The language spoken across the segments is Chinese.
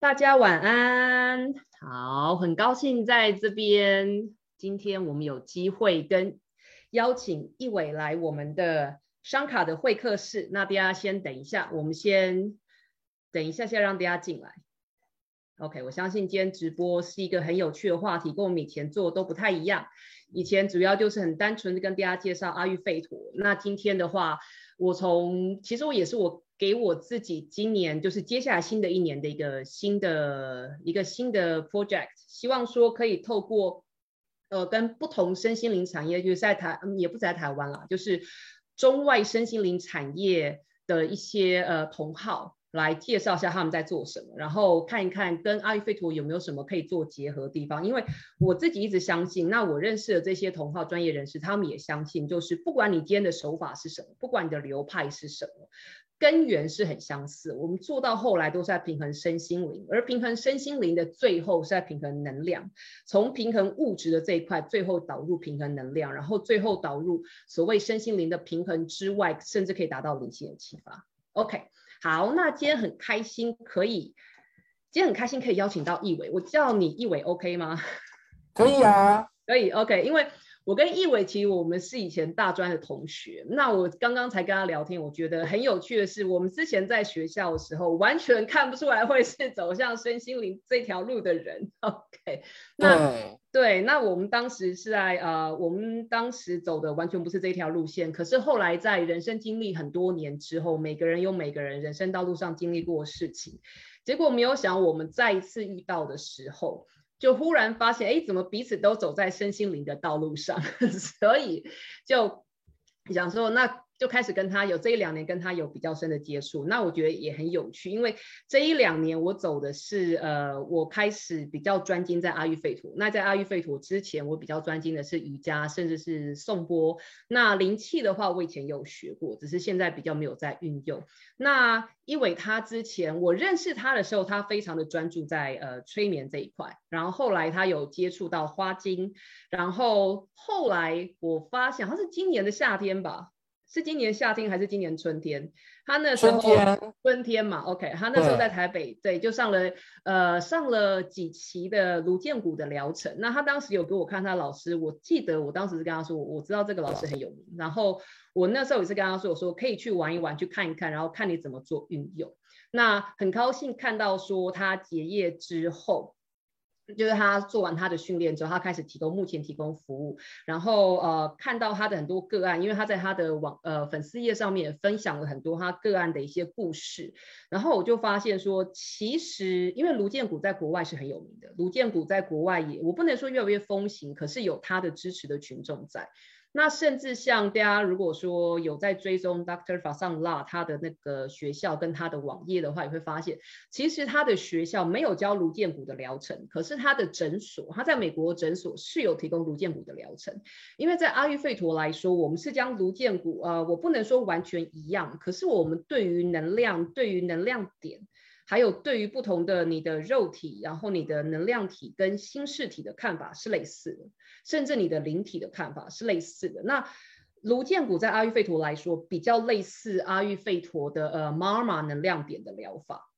大家晚安，好，很高兴在这边。今天我们有机会跟邀请一伟来我们的商卡的会客室。那大家先等一下，我们先等一下，先让大家进来。OK，我相信今天直播是一个很有趣的话题，跟我们以前做都不太一样。以前主要就是很单纯的跟大家介绍阿育吠陀。那今天的话，我从其实我也是我给我自己今年就是接下来新的一年的一个新的一个新的 project，希望说可以透过呃跟不同身心灵产业，就是在台也不在台湾啦，就是中外身心灵产业的一些呃同好。来介绍一下他们在做什么，然后看一看跟阿育吠陀有没有什么可以做结合的地方。因为我自己一直相信，那我认识的这些同号专业人士，他们也相信，就是不管你今天的手法是什么，不管你的流派是什么，根源是很相似。我们做到后来都是在平衡身心灵，而平衡身心灵的最后是在平衡能量。从平衡物质的这一块，最后导入平衡能量，然后最后导入所谓身心灵的平衡之外，甚至可以达到灵性的启发。OK。好，那今天很开心可以，今天很开心可以邀请到易伟，我叫你易伟，OK 吗？可以啊，可以，OK，因为。我跟易伟其实我们是以前大专的同学。那我刚刚才跟他聊天，我觉得很有趣的是，我们之前在学校的时候，完全看不出来会是走向身心灵这条路的人。OK，那对，那我们当时是在呃，我们当时走的完全不是这条路线。可是后来在人生经历很多年之后，每个人有每个人人生道路上经历过的事情，结果没有想我们再一次遇到的时候。就忽然发现，哎，怎么彼此都走在身心灵的道路上？所以就想说，那。就开始跟他有这一两年跟他有比较深的接触，那我觉得也很有趣，因为这一两年我走的是呃，我开始比较专精在阿育吠陀。那在阿育吠陀之前，我比较专精的是瑜伽，甚至是颂钵。那灵气的话，我以前有学过，只是现在比较没有在运用。那因为他之前我认识他的时候，他非常的专注在呃催眠这一块，然后后来他有接触到花精，然后后来我发现好像是今年的夏天吧。是今年夏天还是今年春天？他那时候春天嘛，OK，他那时候在台北，对，就上了呃上了几期的卢建谷的疗程。那他当时有给我看他老师，我记得我当时是跟他说，我知道这个老师很有名。然后我那时候也是跟他说，我说可以去玩一玩，去看一看，然后看你怎么做运用。那很高兴看到说他结业之后。就是他做完他的训练之后，他开始提供目前提供服务，然后呃看到他的很多个案，因为他在他的网呃粉丝页上面分享了很多他个案的一些故事，然后我就发现说，其实因为卢建谷在国外是很有名的，卢建谷在国外也我不能说越来越风行，可是有他的支持的群众在。那甚至像大家如果说有在追踪 Doctor 法桑拉他的那个学校跟他的网页的话，也会发现，其实他的学校没有教颅健骨的疗程，可是他的诊所，他在美国诊所是有提供颅健骨的疗程。因为在阿育吠陀来说，我们是将颅健骨，呃，我不能说完全一样，可是我们对于能量，对于能量点。还有对于不同的你的肉体，然后你的能量体跟心事体的看法是类似的，甚至你的灵体的看法是类似的。那卢建谷在阿育吠陀来说，比较类似阿育吠陀的呃玛玛能量点的疗法。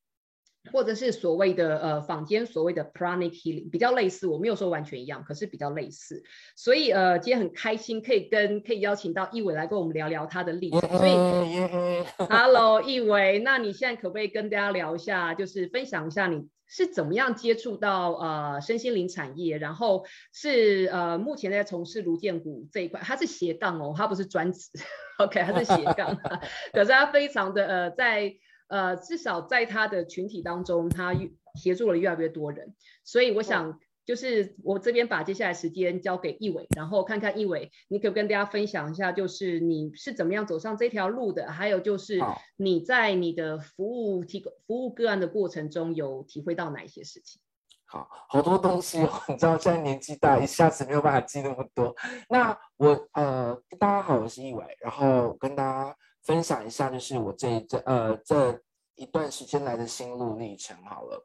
或者是所谓的呃坊间所谓的 pranic healing 比较类似，我没有说完全一样，可是比较类似。所以呃今天很开心可以跟可以邀请到易伟来跟我们聊聊他的历程。所以 Hello 易伟，那你现在可不可以跟大家聊一下，就是分享一下你是怎么样接触到呃身心灵产业，然后是呃目前在从事卢建谷这一块，他是斜杠哦，他不是专职，OK，他是斜杠，可是他非常的呃在。呃，至少在他的群体当中，他协助了越来越多人，所以我想，就是我这边把接下来时间交给易伟，然后看看易伟，你可不跟大家分享一下，就是你是怎么样走上这条路的，还有就是你在你的服务提供服务个案的过程中，有体会到哪一些事情？好，好多东西，你知道现在年纪大，一下子没有办法记那么多。那我呃，大家好，我是易伟，然后跟大家。分享一下，就是我这一这呃这一段时间来的心路历程。好了，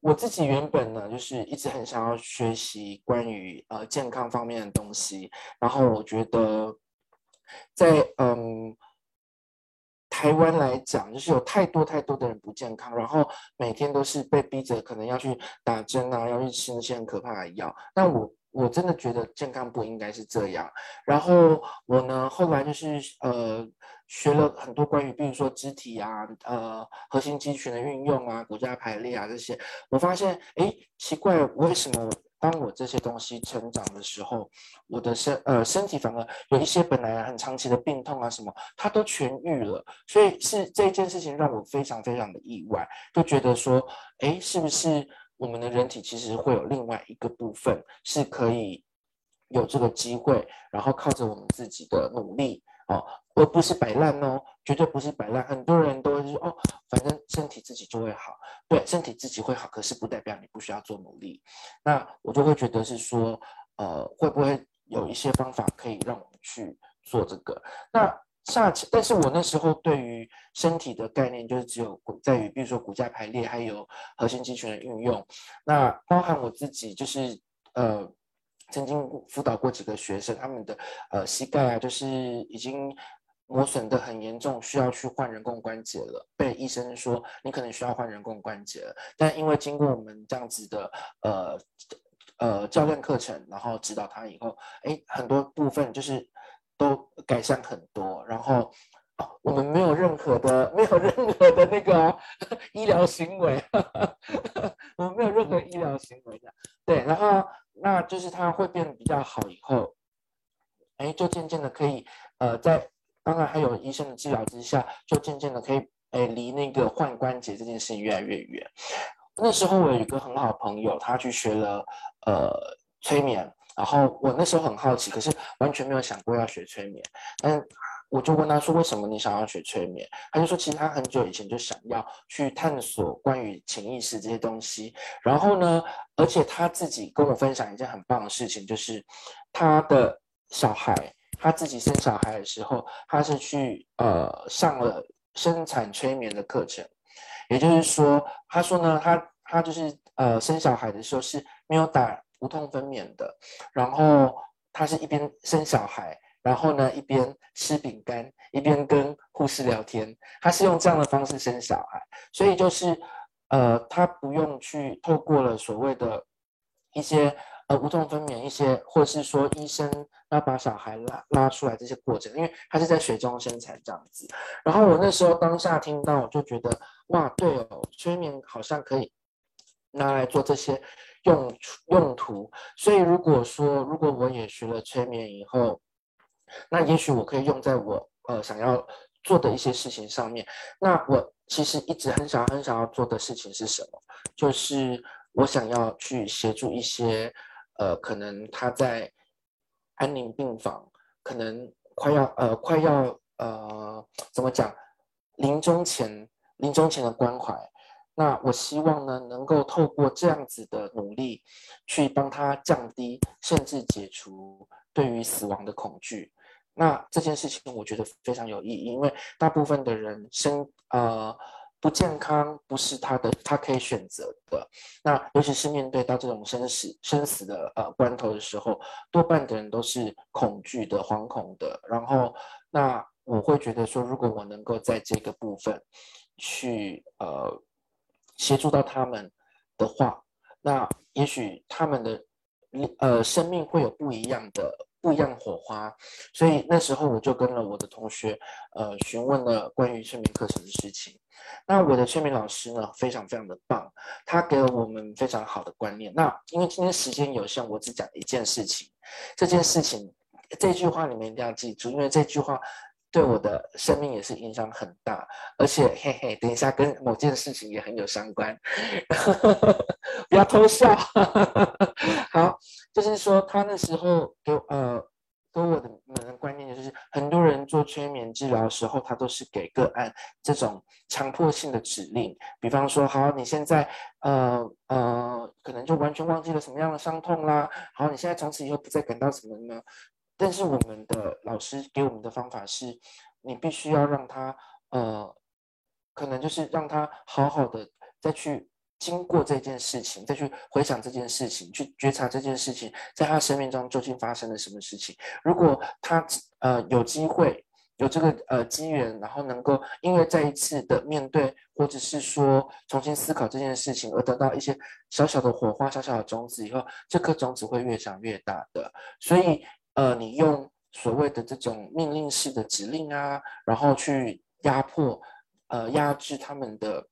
我自己原本呢，就是一直很想要学习关于呃健康方面的东西。然后我觉得，在嗯台湾来讲，就是有太多太多的人不健康，然后每天都是被逼着可能要去打针啊，要去吃那些很可怕的药。那我我真的觉得健康不应该是这样。然后我呢，后来就是呃学了很多关于，比如说肢体啊，呃核心肌群的运用啊，骨架排列啊这些，我发现哎奇怪，为什么？当我这些东西成长的时候，我的身呃身体反而有一些本来很长期的病痛啊什么，它都痊愈了。所以是这件事情让我非常非常的意外，就觉得说，哎，是不是我们的人体其实会有另外一个部分是可以有这个机会，然后靠着我们自己的努力哦。而不是摆烂哦，绝对不是摆烂。很多人都会说哦，反正身体自己就会好，对，身体自己会好，可是不代表你不需要做努力。那我就会觉得是说，呃，会不会有一些方法可以让我们去做这个？那下，但是我那时候对于身体的概念就是只有在于，比如说骨架排列，还有核心肌群的运用。那包含我自己就是呃，曾经辅导过几个学生，他们的呃膝盖啊，就是已经。磨损的很严重，需要去换人工关节了。被医生说你可能需要换人工关节了，但因为经过我们这样子的呃呃教练课程，然后指导他以后，哎，很多部分就是都改善很多。然后我们没有任何的没有任何的那个医疗行为，我们没有任何医疗行为的。对，然后那就是他会变得比较好以后，哎，就渐渐的可以呃在。当然，还有医生的治疗之下，就渐渐的可以，哎，离那个换关节这件事情越来越远。那时候我有一个很好的朋友，他去学了呃催眠，然后我那时候很好奇，可是完全没有想过要学催眠。但我就问他说：“为什么你想要学催眠？”他就说：“其实他很久以前就想要去探索关于潜意识这些东西。然后呢，而且他自己跟我分享一件很棒的事情，就是他的小孩。”他自己生小孩的时候，他是去呃上了生产催眠的课程，也就是说，他说呢，他他就是呃生小孩的时候是没有打无痛分娩的，然后他是一边生小孩，然后呢一边吃饼干，一边跟护士聊天，他是用这样的方式生小孩，所以就是呃他不用去透过了所谓的一些。呃，无痛分娩一些，或是说医生要把小孩拉拉出来这些过程，因为他是在水中生产这样子。然后我那时候当下听到，我就觉得哇，对哦，催眠好像可以拿来做这些用用途。所以如果说如果我也学了催眠以后，那也许我可以用在我呃想要做的一些事情上面。那我其实一直很想很想要做的事情是什么？就是我想要去协助一些。呃，可能他在安宁病房，可能快要呃快要呃怎么讲，临终前临终前的关怀，那我希望呢，能够透过这样子的努力，去帮他降低甚至解除对于死亡的恐惧。那这件事情我觉得非常有意义，因为大部分的人生呃。不健康不是他的，他可以选择的。那尤其是面对到这种生死生死的呃关头的时候，多半的人都是恐惧的、惶恐的。然后，那我会觉得说，如果我能够在这个部分去呃协助到他们的话，那也许他们的呃生命会有不一样的不一样的火花。所以那时候我就跟了我的同学呃询问了关于催眠课程的事情。那我的催眠老师呢，非常非常的棒，他给了我们非常好的观念。那因为今天时间有限，我只讲一件事情。这件事情，这句话你们一定要记住，因为这句话对我的生命也是影响很大。而且，嘿嘿，等一下跟某件事情也很有相关，不要偷笑。好，就是说他那时候给呃。给我的们的观念就是，很多人做催眠治疗的时候，他都是给个案这种强迫性的指令，比方说，好，你现在呃呃，可能就完全忘记了什么样的伤痛啦，好，你现在从此以后不再感到什么呢？但是我们的老师给我们的方法是，你必须要让他呃，可能就是让他好好的再去。经过这件事情，再去回想这件事情，去觉察这件事情，在他生命中究竟发生了什么事情。如果他呃有机会有这个呃机缘，然后能够因为再一次的面对，或者是说重新思考这件事情，而得到一些小小的火花、小小的种子以后，这颗种子会越长越大的。所以呃，你用所谓的这种命令式的指令啊，然后去压迫、呃压制他们的。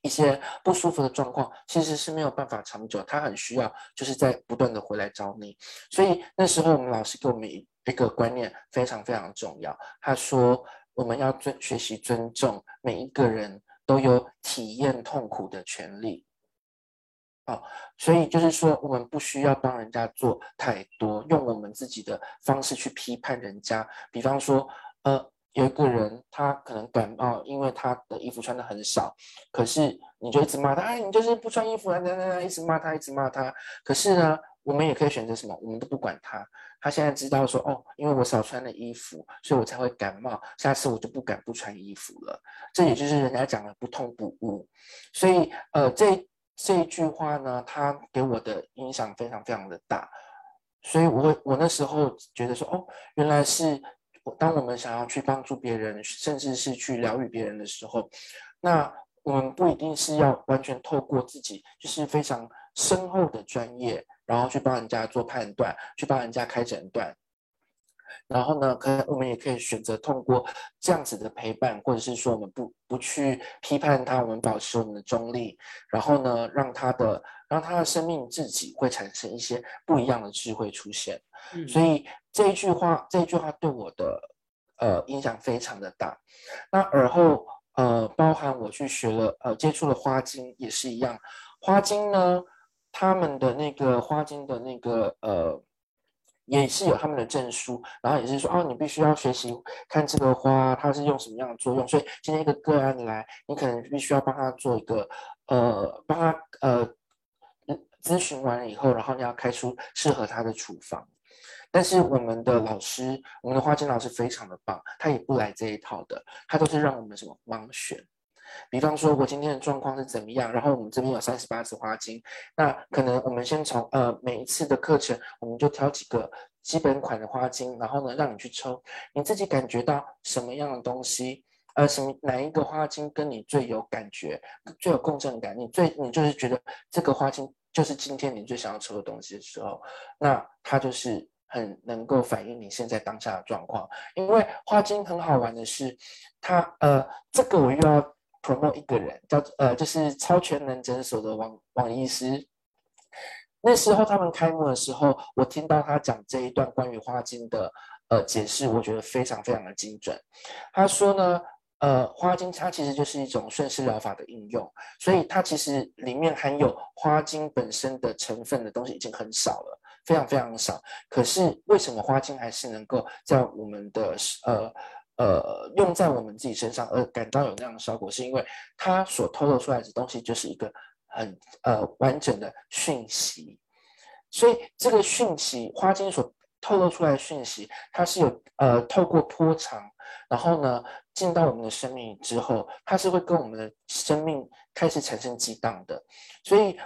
一些不舒服的状况其实是没有办法长久，他很需要就是在不断的回来找你。所以那时候我们老师给我们一个观念非常非常重要，他说我们要尊学习尊重每一个人都有体验痛苦的权利。哦，所以就是说我们不需要帮人家做太多，用我们自己的方式去批判人家。比方说，呃。有一个人，他可能感冒，因为他的衣服穿的很少，可是你就一直骂他，哎，你就是不穿衣服啊，等等等，一直骂他，一直骂他。可是呢，我们也可以选择什么？我们都不管他。他现在知道说，哦，因为我少穿了衣服，所以我才会感冒。下次我就不敢不穿衣服了。这也就是人家讲的不痛不悟。所以，呃，这这一句话呢，它给我的影响非常非常的大。所以，我我那时候觉得说，哦，原来是。当我们想要去帮助别人，甚至是去疗愈别人的时候，那我们不一定是要完全透过自己就是非常深厚的专业，然后去帮人家做判断，去帮人家开诊断。然后呢，可能我们也可以选择通过这样子的陪伴，或者是说我们不不去批判他，我们保持我们的中立，然后呢，让他的让他的生命自己会产生一些不一样的智慧出现。所以这一句话，这一句话对我的呃影响非常的大。那而后呃，包含我去学了呃接触了花精也是一样，花精呢，他们的那个花精的那个呃。也是有他们的证书，然后也是说哦，你必须要学习看这个花它是用什么样的作用。所以今天一个个案来，你可能必须要帮他做一个呃，帮他呃咨询完了以后，然后你要开出适合他的处方。但是我们的老师，我们的花精老师非常的棒，他也不来这一套的，他都是让我们什么盲选。比方说，我今天的状况是怎么样？然后我们这边有三十八支花精，那可能我们先从呃每一次的课程，我们就挑几个基本款的花精，然后呢让你去抽，你自己感觉到什么样的东西，呃，什么哪一个花精跟你最有感觉、最有共振感？你最你就是觉得这个花精就是今天你最想要抽的东西的时候，那它就是很能够反映你现在当下的状况。因为花精很好玩的是，它呃这个我又要。Promote 一个人叫呃，就是超全能诊所的王王医师。那时候他们开幕的时候，我听到他讲这一段关于花精的呃解释，我觉得非常非常的精准。他说呢，呃，花精它其实就是一种顺势疗法的应用，所以它其实里面含有花精本身的成分的东西已经很少了，非常非常少。可是为什么花精还是能够在我们的呃？呃，用在我们自己身上而感到有那样的效果，是因为它所透露出来的东西就是一个很呃完整的讯息，所以这个讯息花精所透露出来的讯息，它是有呃透过波长，然后呢进到我们的生命之后，它是会跟我们的生命开始产生激荡的，所以。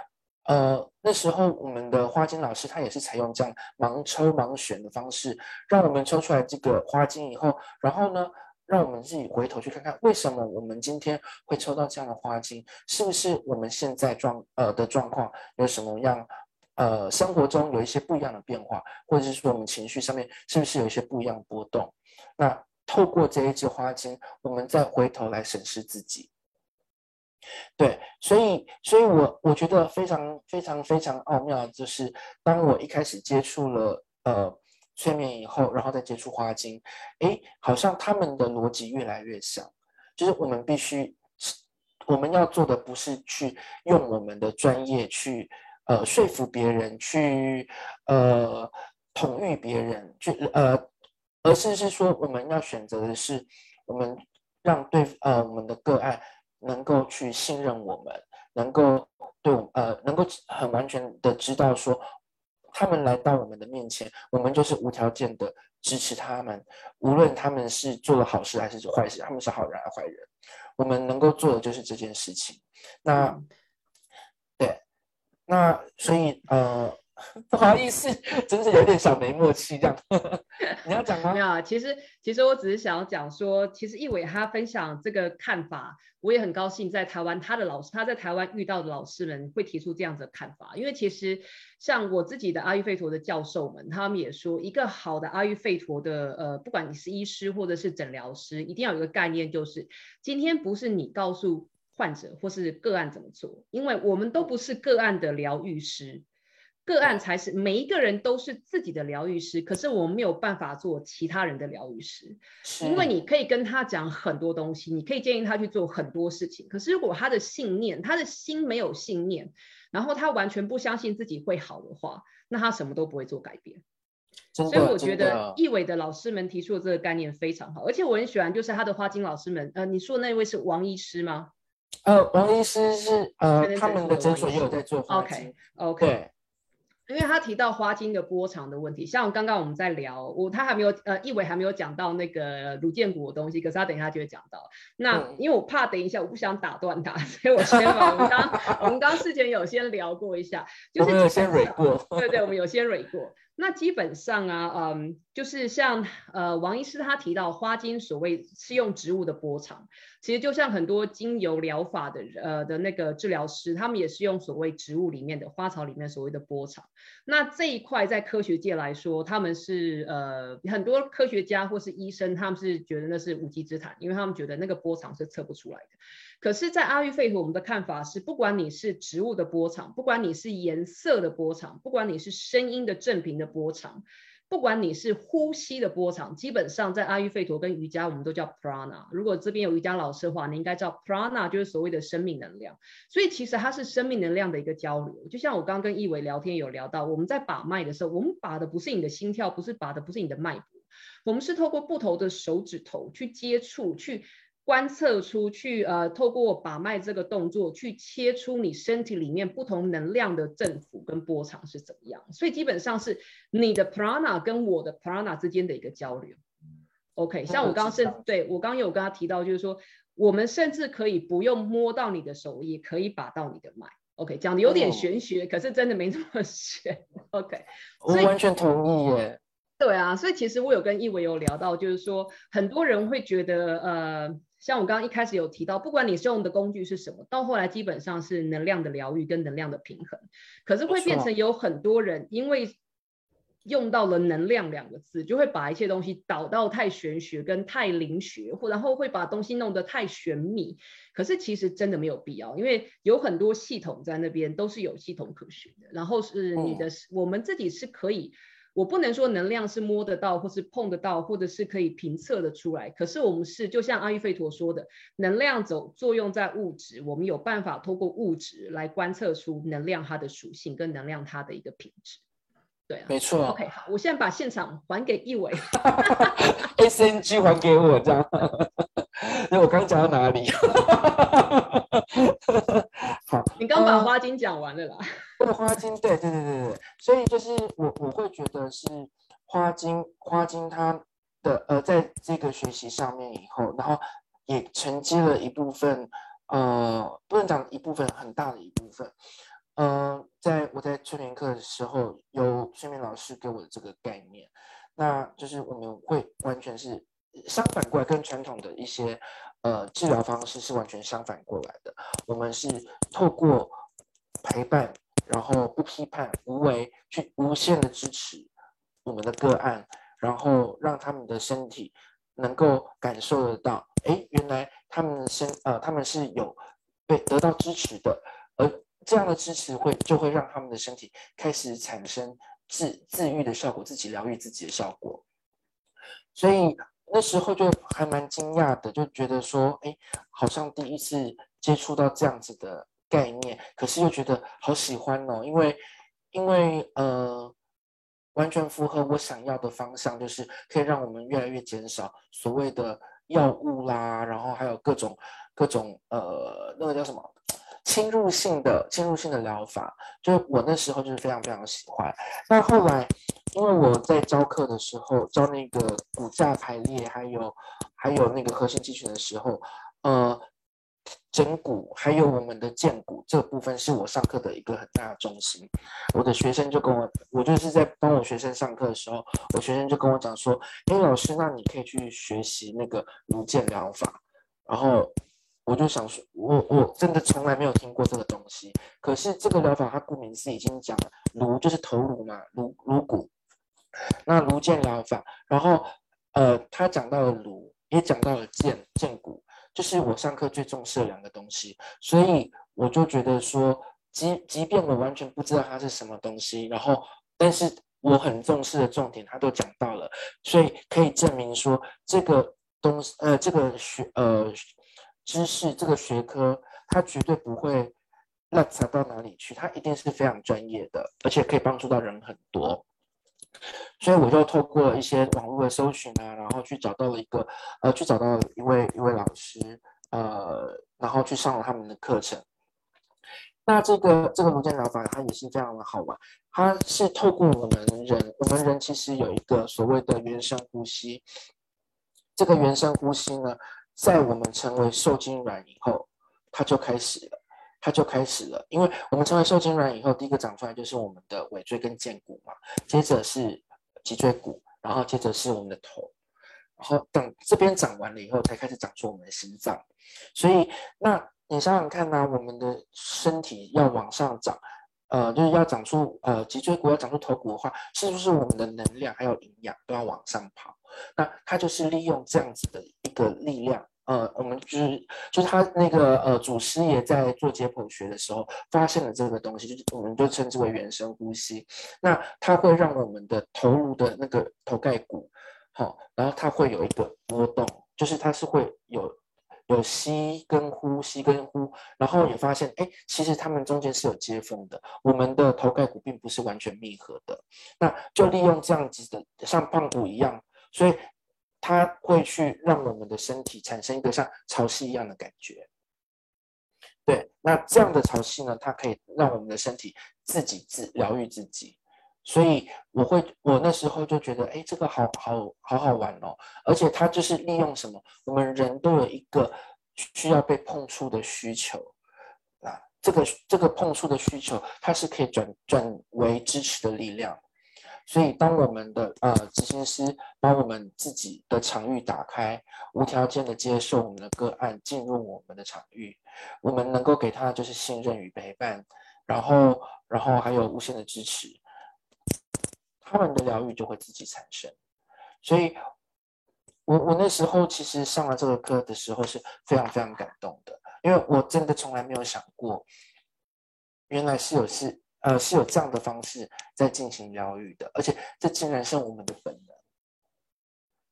呃，那时候我们的花精老师他也是采用这样盲抽盲选的方式，让我们抽出来这个花精以后，然后呢，让我们自己回头去看看，为什么我们今天会抽到这样的花精，是不是我们现在状呃的状况有什么样，呃，生活中有一些不一样的变化，或者是说我们情绪上面是不是有一些不一样的波动？那透过这一支花精，我们再回头来审视自己。对，所以，所以我我觉得非常非常非常奥妙，就是当我一开始接触了呃催眠以后，然后再接触花精，哎，好像他们的逻辑越来越像，就是我们必须，我们要做的不是去用我们的专业去呃说服别人，去呃统御别人，去呃，而是是说我们要选择的是，我们让对呃我们的个案。能够去信任我们，能够对我呃，能够很完全的知道说，他们来到我们的面前，我们就是无条件的支持他们，无论他们是做了好事还是坏事，他们是好人还是坏人，我们能够做的就是这件事情。那对，那所以呃，不好意思，真是有点小没默契这样。你要讲吗？没有，其实其实我只是想要讲说，其实易伟他分享这个看法，我也很高兴在台湾他的老师他在台湾遇到的老师们会提出这样子的看法，因为其实像我自己的阿育吠陀的教授们，他们也说，一个好的阿育吠陀的呃，不管你是医师或者是诊疗师，一定要有一个概念，就是今天不是你告诉患者或是个案怎么做，因为我们都不是个案的疗愈师。个案才是每一个人都是自己的疗愈师，可是我们没有办法做其他人的疗愈师，因为你可以跟他讲很多东西，你可以建议他去做很多事情，可是如果他的信念、他的心没有信念，然后他完全不相信自己会好的话，那他什么都不会做改变。所以我觉得易伟的老师们提出的这个概念非常好，而且我很喜欢，就是他的花金老师们，呃，你说的那位是王医师吗？呃，王医师是呃，他们的诊所也有在做花金，OK，OK。因为他提到花精的波长的问题，像刚刚我们在聊，我他还没有呃，一伟还没有讲到那个卢建国的东西，可是他等一下就会讲到。那因为我怕等一下我不想打断他，所以我先把我们刚我们刚事前有先聊过一下，就是先蕊过，对对，我们有先蕊过。那基本上啊，嗯，就是像呃王医师他提到花精所谓是用植物的波长，其实就像很多精油疗法的呃的那个治疗师，他们也是用所谓植物里面的花草里面所谓的波长。那这一块在科学界来说，他们是呃很多科学家或是医生，他们是觉得那是无稽之谈，因为他们觉得那个波长是测不出来的。可是，在阿育吠陀，我们的看法是，不管你是植物的波长，不管你是颜色的波长，不管你是声音的正频的波长，不管你是呼吸的波长，基本上在阿育吠陀跟瑜伽，我们都叫 prana。如果这边有瑜伽老师的话，你应该知道 prana 就是所谓的生命能量。所以其实它是生命能量的一个交流。就像我刚刚跟易伟聊天有聊到，我们在把脉的时候，我们把的不是你的心跳，不是把的不是你的脉搏，我们是透过不同的手指头去接触去。观测出去，呃，透过把脉这个动作去切出你身体里面不同能量的振幅跟波长是怎么样，所以基本上是你的 prana 跟我的 prana 之间的一个交流。OK，像我刚刚是对我刚刚有跟他提到，就是说我们甚至可以不用摸到你的手，也可以把到你的脉。OK，讲的有点玄学，可是真的没这么玄。OK，我完全同意耶。对啊，所以其实我有跟易伟有聊到，就是说很多人会觉得，呃。像我刚刚一开始有提到，不管你是用的工具是什么，到后来基本上是能量的疗愈跟能量的平衡。可是会变成有很多人因为用到了“能量”两个字，就会把一切东西导到太玄学跟太灵学，或然后会把东西弄得太玄秘。可是其实真的没有必要，因为有很多系统在那边都是有系统可循的。然后是你的，我们自己是可以。我不能说能量是摸得到，或是碰得到，或者是可以评测的出来。可是我们是，就像阿育吠陀说的，能量走作用在物质，我们有办法透过物质来观测出能量它的属性跟能量它的一个品质。对啊，没错。OK，好，我现在把现场还给一伟，SNG 还给我这样。那我刚讲到哪里？好，你刚把花精讲完了啦。花精，对对对对对，所以就是我我会觉得是花精，花精它的呃，在这个学习上面以后，然后也承接了一部分，呃，不能讲一部分，很大的一部分，呃，在我在催眠课的时候，有催眠老师给我的这个概念，那就是我们会完全是相反过来，跟传统的一些呃治疗方式是完全相反过来的，我们是透过陪伴。然后不批判、无为，去无限的支持我们的个案，然后让他们的身体能够感受得到，哎，原来他们的身呃，他们是有被得到支持的，而这样的支持会就会让他们的身体开始产生自自愈的效果，自己疗愈自己的效果。所以那时候就还蛮惊讶的，就觉得说，哎，好像第一次接触到这样子的。概念，可是又觉得好喜欢哦，因为因为呃，完全符合我想要的方向，就是可以让我们越来越减少所谓的药物啦，然后还有各种各种呃，那个叫什么侵入性的侵入性的疗法，就是我那时候就是非常非常喜欢。那后来，因为我在教课的时候教那个骨架排列，还有还有那个核心肌群的时候，呃。整骨还有我们的剑骨这部分是我上课的一个很大的重心。我的学生就跟我，我就是在帮我学生上课的时候，我学生就跟我讲说：“哎，老师，那你可以去学习那个颅剑疗法。”然后我就想说，我我真的从来没有听过这个东西。可是这个疗法它顾名思义已经讲了，颅就是头颅嘛，颅颅骨。那颅剑疗法，然后呃，他讲到了颅，也讲到了剑剑骨。就是我上课最重视的两个东西，所以我就觉得说，即即便我完全不知道它是什么东西，然后，但是我很重视的重点，他都讲到了，所以可以证明说，这个东西，呃，这个学，呃，知识，这个学科，它绝对不会乱差到哪里去，它一定是非常专业的，而且可以帮助到人很多。所以我就透过一些网络的搜寻啊，然后去找到了一个，呃，去找到一位一位老师，呃，然后去上了他们的课程。那这个这个颅剑疗法它也是非常的好玩，它是透过我们人，我们人其实有一个所谓的原生呼吸。这个原生呼吸呢，在我们成为受精卵以后，它就开始了。它就开始了，因为我们成为受精卵以后，第一个长出来就是我们的尾椎跟剑骨嘛，接着是脊椎骨，然后接着是我们的头，然后等这边长完了以后，才开始长出我们的心脏。所以，那你想想看呢，我们的身体要往上长，呃，就是要长出呃脊椎骨要长出头骨的话，是不是我们的能量还有营养都要往上跑？那它就是利用这样子的一个力量。呃，我们就是就他那个呃祖师爷在做解剖学的时候发现了这个东西，就是我们就称之为原生呼吸。那它会让我们的头颅的那个头盖骨，好，然后它会有一个波动，就是它是会有有吸跟呼吸跟呼，然后也发现哎，其实它们中间是有接缝的，我们的头盖骨并不是完全密合的。那就利用这样子的像棒骨一样，所以。它会去让我们的身体产生一个像潮汐一样的感觉，对，那这样的潮汐呢，它可以让我们的身体自己自疗愈自己，所以我会，我那时候就觉得，哎，这个好好好好玩哦，而且它就是利用什么，我们人都有一个需要被碰触的需求。啊，这个这个碰触的需求，它是可以转转为支持的力量。所以，当我们的呃执行师把我们自己的场域打开，无条件的接受我们的个案进入我们的场域，我们能够给他就是信任与陪伴，然后，然后还有无限的支持，他们的疗愈就会自己产生。所以，我我那时候其实上了这个课的时候是非常非常感动的，因为我真的从来没有想过，原来是有是。呃，是有这样的方式在进行疗愈的，而且这竟然是我们的本能，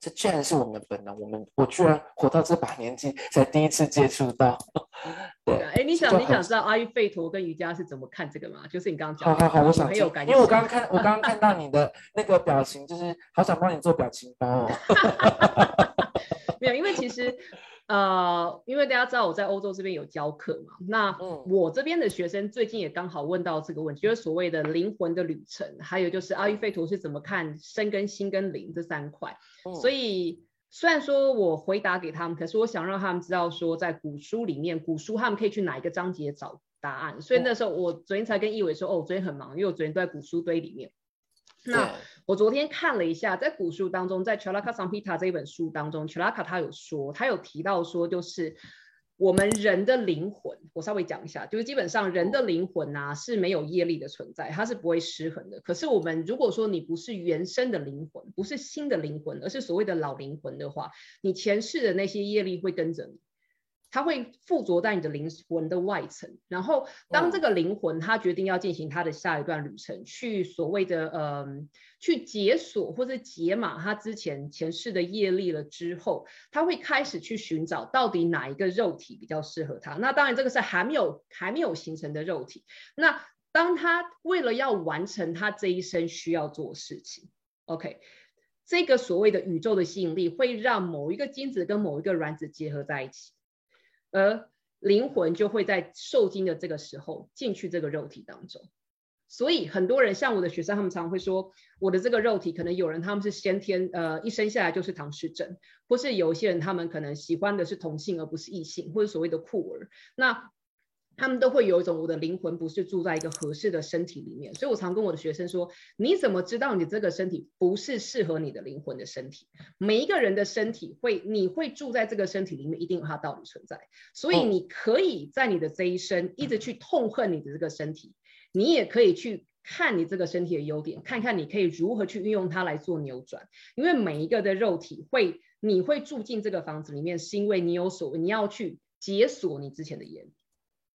这竟然是我们的本能。我们我居然活到这把年纪才第一次接触到。对，哎，你想你想知道阿育吠陀跟瑜伽是怎么看这个吗？就是你刚刚讲。好好好，我想因为我刚刚看我刚刚看到你的那个表情，就是好想帮你做表情包哦。没有，因为其实。呃，因为大家知道我在欧洲这边有教课嘛，那我这边的学生最近也刚好问到这个问题，就是所谓的灵魂的旅程，还有就是阿育吠陀是怎么看身跟心跟灵这三块。所以虽然说我回答给他们，可是我想让他们知道说，在古书里面，古书他们可以去哪一个章节找答案。所以那时候我昨天才跟易伟说，哦，我昨天很忙，因为我昨天都在古书堆里面。那我昨天看了一下，在古书当中，在 Chalaka Sampita 这一本书当中，Chalaka 他有说，他有提到说，就是我们人的灵魂，我稍微讲一下，就是基本上人的灵魂呐是没有业力的存在，它是不会失衡的。可是我们如果说你不是原生的灵魂，不是新的灵魂，而是所谓的老灵魂的话，你前世的那些业力会跟着你。它会附着在你的灵魂的外层，然后当这个灵魂它决定要进行它的下一段旅程，去所谓的呃去解锁或者解码它之前前世的业力了之后，它会开始去寻找到底哪一个肉体比较适合它。那当然这个是还没有还没有形成的肉体。那当他为了要完成他这一生需要做事情，OK，这个所谓的宇宙的吸引力会让某一个精子跟某一个卵子结合在一起。而灵魂就会在受精的这个时候进去这个肉体当中，所以很多人像我的学生，他们常会说，我的这个肉体可能有人他们是先天呃一生下来就是唐氏症，或是有些人他们可能喜欢的是同性而不是异性，或者所谓的酷儿，那他们都会有一种我的灵魂不是住在一个合适的身体里面。所以我常跟我的学生说，你怎么知道你这个身体不是适合你的灵魂的身体？每一个人的身体会，你会住在这个身体里面，一定有它道理存在。所以你可以在你的这一生一直去痛恨你的这个身体。你也可以去看你这个身体的优点，看看你可以如何去运用它来做扭转。因为每一个的肉体会，你会住进这个房子里面，是因为你有所，你要去解锁你之前的业力。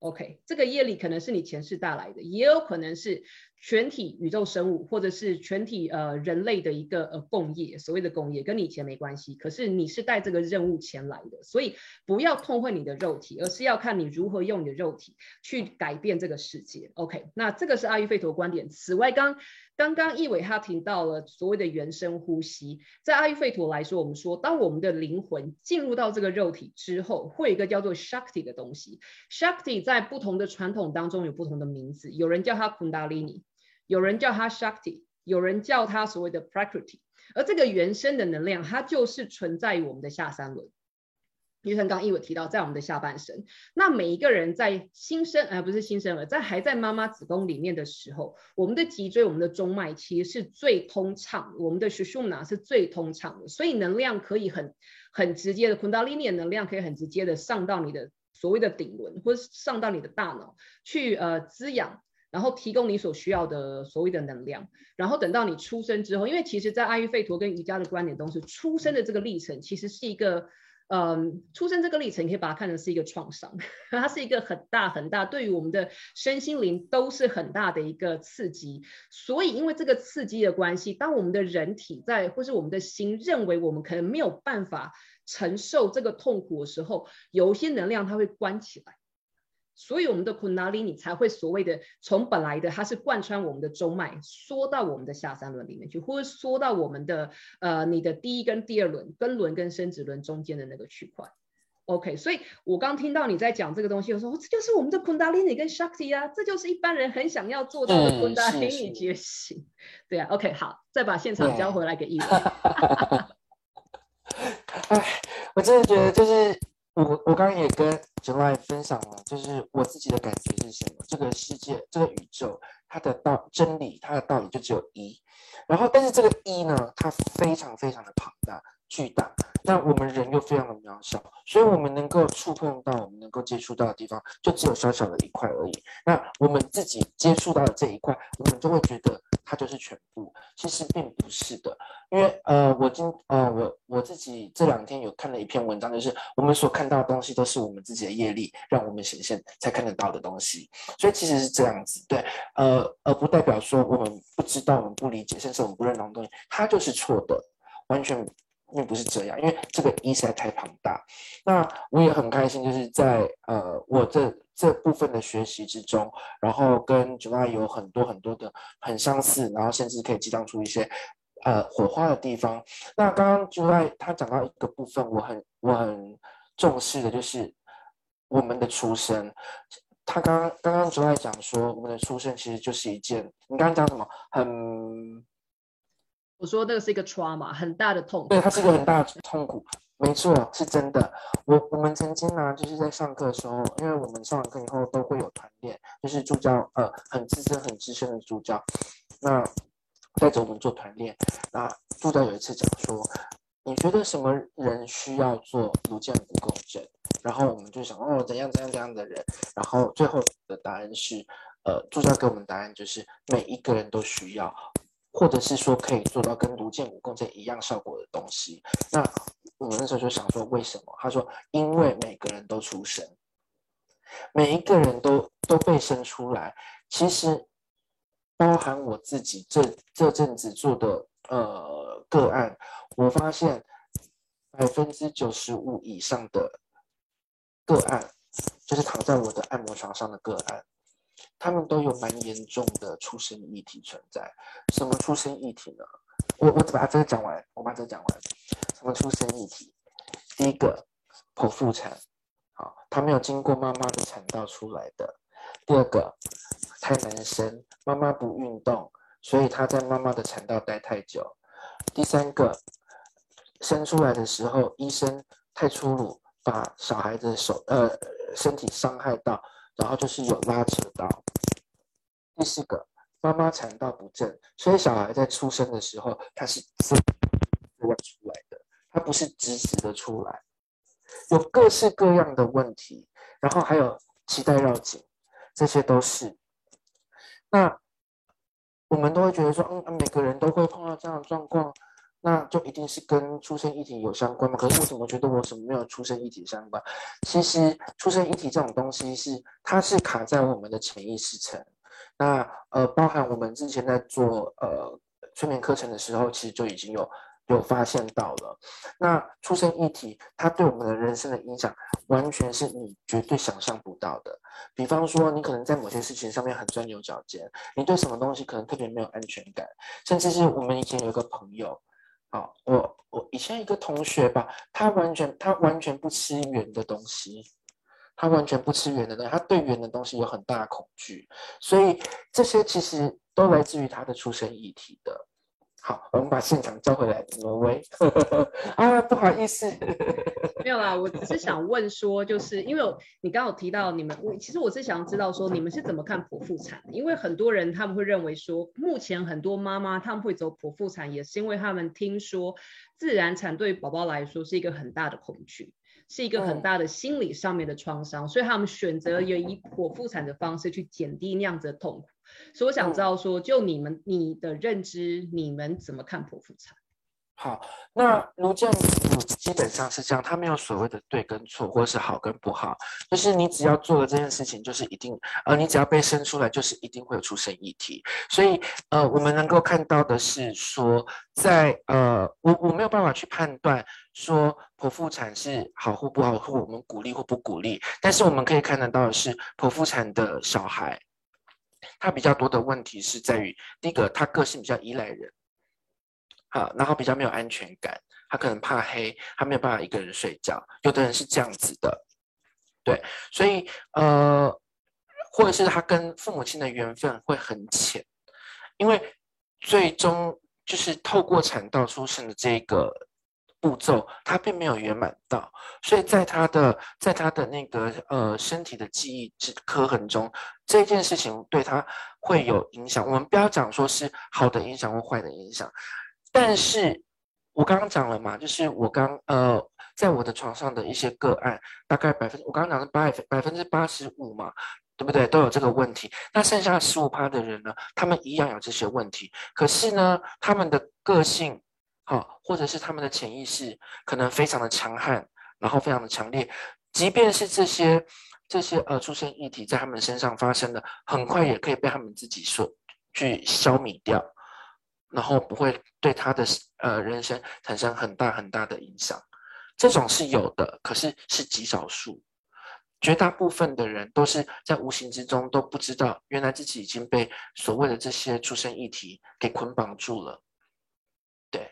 OK，这个业力可能是你前世带来的，也有可能是。全体宇宙生物，或者是全体呃人类的一个呃共业，所谓的共业跟你以前没关系，可是你是带这个任务前来的，所以不要痛恨你的肉体，而是要看你如何用你的肉体去改变这个世界。OK，那这个是阿育吠陀观点。此外，刚刚刚易伟他提到了所谓的原生呼吸，在阿育吠陀来说，我们说当我们的灵魂进入到这个肉体之后，会有一个叫做 Shakti 的东西。Shakti 在不同的传统当中有不同的名字，有人叫它 Kundalini。有人叫它 Shakti，有人叫它所谓的 Prakriti，而这个原生的能量，它就是存在于我们的下三轮。就像刚刚一伟提到，在我们的下半身。那每一个人在新生，呃，不是新生儿，在还在妈妈子宫里面的时候，我们的脊椎、我们的中脉其实是最通畅，我们的 Shushumna 是最通畅的，所以能量可以很很直接的，Kundalini 能量可以很直接的上到你的所谓的顶轮，或者上到你的大脑去，呃，滋养。然后提供你所需要的所谓的能量，然后等到你出生之后，因为其实，在阿育吠陀跟瑜伽的观点中是出生的这个历程，其实是一个，嗯，出生这个历程，你可以把它看成是一个创伤，它是一个很大很大，对于我们的身心灵都是很大的一个刺激。所以，因为这个刺激的关系，当我们的人体在或是我们的心认为我们可能没有办法承受这个痛苦的时候，有一些能量它会关起来。所以我们的昆达里你才会所谓的从本来的它是贯穿我们的中脉，缩到我们的下三轮里面去，或者缩到我们的呃你的第一跟第二轮根轮跟生殖轮中间的那个区块。OK，所以我刚听到你在讲这个东西，我说这就是我们的 Kundalini 跟 Shakti 啊，这就是一般人很想要做到的昆达里尼觉醒。对啊，OK，好，再把现场交回来给一文。哎，我真的觉得就是。我我刚刚也跟 July 分享了，就是我自己的感觉是什么？这个世界，这个宇宙，它的道真理，它的道理就只有一。然后，但是这个一呢，它非常非常的庞大、巨大，但我们人又非常的渺小，所以我们能够触碰到、我们能够接触到的地方，就只有小小的一块而已。那我们自己接触到的这一块，我们就会觉得。它就是全部，其实并不是的，因为呃，我今呃，我我自己这两天有看了一篇文章，就是我们所看到的东西都是我们自己的业力让我们显现才看得到的东西，所以其实是这样子，对，呃，而不代表说我们不知道、我们不理解，甚至我们不认同的东西，它就是错的，完全。并不是这样，因为这个一实在太庞大。那我也很开心，就是在呃我这这部分的学习之中，然后跟 July 有很多很多的很相似，然后甚至可以激荡出一些呃火花的地方。那刚刚 July 他讲到一个部分，我很我很重视的就是我们的出生。他刚刚刚刚 July 讲说，我们的出生其实就是一件，你刚刚讲什么？很。我说那个是一个 trauma，很大的痛。对，它是一个很大的痛苦，没错，是真的。我我们曾经呢，就是在上课的时候，因为我们上完课以后都会有团练，就是助教，呃，很资深、很资深的助教，那带着我们做团练。那助教有一次讲说，你觉得什么人需要做颅剑骨共振？然后我们就想，哦，怎样怎样怎样的人？然后最后的答案是，呃，助教给我们答案就是每一个人都需要。或者是说可以做到跟卢建武共振一样效果的东西，那我那时候就想说为什么？他说因为每个人都出生，每一个人都都被生出来。其实包含我自己这这阵子做的呃个案，我发现百分之九十五以上的个案，就是躺在我的按摩床上的个案。他们都有蛮严重的出生议题存在。什么出生议题呢？我我把这个讲完，我把这个讲完。什么出生议题？第一个，剖腹产，好，他没有经过妈妈的产道出来的。第二个，太难生，妈妈不运动，所以他在妈妈的产道待太久。第三个，生出来的时候医生太粗鲁，把小孩的手呃身体伤害到，然后就是有拉扯到。第四个，妈妈产道不正，所以小孩在出生的时候他是自弯出来的，它不是直直的出来，有各式各样的问题，然后还有脐带绕颈，这些都是。那我们都会觉得说，嗯，每个人都会碰到这样的状况，那就一定是跟出生议题有相关吗？可是我怎么觉得我怎么没有出生议题相关？其实出生议题这种东西是，它是卡在我们的潜意识层。那呃，包含我们之前在做呃催眠课程的时候，其实就已经有有发现到了。那出生议题，它对我们的人生的影响，完全是你绝对想象不到的。比方说，你可能在某些事情上面很钻牛角尖，你对什么东西可能特别没有安全感，甚至是我们以前有一个朋友，啊，我我以前一个同学吧，他完全他完全不吃圆的东西。他完全不吃圆的东西，他对圆的东西有很大的恐惧，所以这些其实都来自于他的出生议题的。好，我们把现场交回来，挪威。啊，不好意思，没有啦，我只是想问说，就是因为你刚刚有提到你们，我其实我是想要知道说你们是怎么看剖腹产的，因为很多人他们会认为说，目前很多妈妈他们会走剖腹产，也是因为他们听说自然产对宝宝来说是一个很大的恐惧。是一个很大的心理上面的创伤，所以他们选择也以剖腹产的方式去减低那样子的痛苦。所以我想知道说，就你们你的认知，你们怎么看剖腹产？好，那卢建武基本上是这样，他没有所谓的对跟错，或者是好跟不好，就是你只要做了这件事情，就是一定，呃，你只要被生出来，就是一定会有出生议题。所以，呃，我们能够看到的是说，在呃，我我没有办法去判断说剖腹产是好或不好，或我们鼓励或不鼓励，但是我们可以看得到的是，剖腹产的小孩，他比较多的问题是在于，第一个，他个性比较依赖人。啊，然后比较没有安全感，他可能怕黑，他没有办法一个人睡觉。有的人是这样子的，对，所以呃，或者是他跟父母亲的缘分会很浅，因为最终就是透过产道出生的这个步骤，他并没有圆满到，所以在他的在他的那个呃身体的记忆之刻痕中，这件事情对他会有影响。我们不要讲说是好的影响或坏的影响。但是，我刚刚讲了嘛，就是我刚呃，在我的床上的一些个案，大概百分我刚刚讲的百百分之八十五嘛，对不对？都有这个问题。那剩下十五趴的人呢，他们一样有这些问题。可是呢，他们的个性，好，或者是他们的潜意识，可能非常的强悍，然后非常的强烈。即便是这些这些呃出生议题在他们身上发生的，很快也可以被他们自己所去消弭掉。然后不会对他的呃人生产生很大很大的影响，这种是有的，可是是极少数，绝大部分的人都是在无形之中都不知道，原来自己已经被所谓的这些出生议题给捆绑住了。对。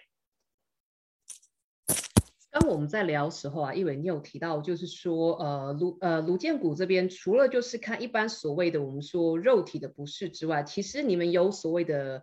当我们在聊的时候啊，一伟你有提到，就是说呃卢呃卢建谷这边除了就是看一般所谓的我们说肉体的不适之外，其实你们有所谓的。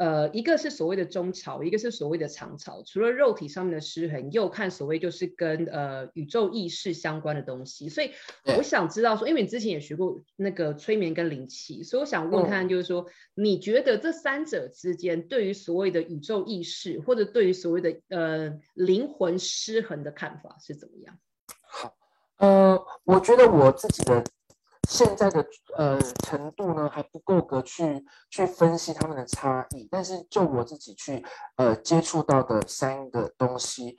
呃，一个是所谓的中潮，一个是所谓的长潮。除了肉体上面的失衡，又看所谓就是跟呃宇宙意识相关的东西。所以我想知道说，因为你之前也学过那个催眠跟灵气，所以我想问看，就是说你觉得这三者之间对于所谓的宇宙意识，或者对于所谓的呃灵魂失衡的看法是怎么样？好，呃，我觉得我自己的。现在的呃程度呢还不够格去去分析他们的差异，但是就我自己去呃接触到的三个东西，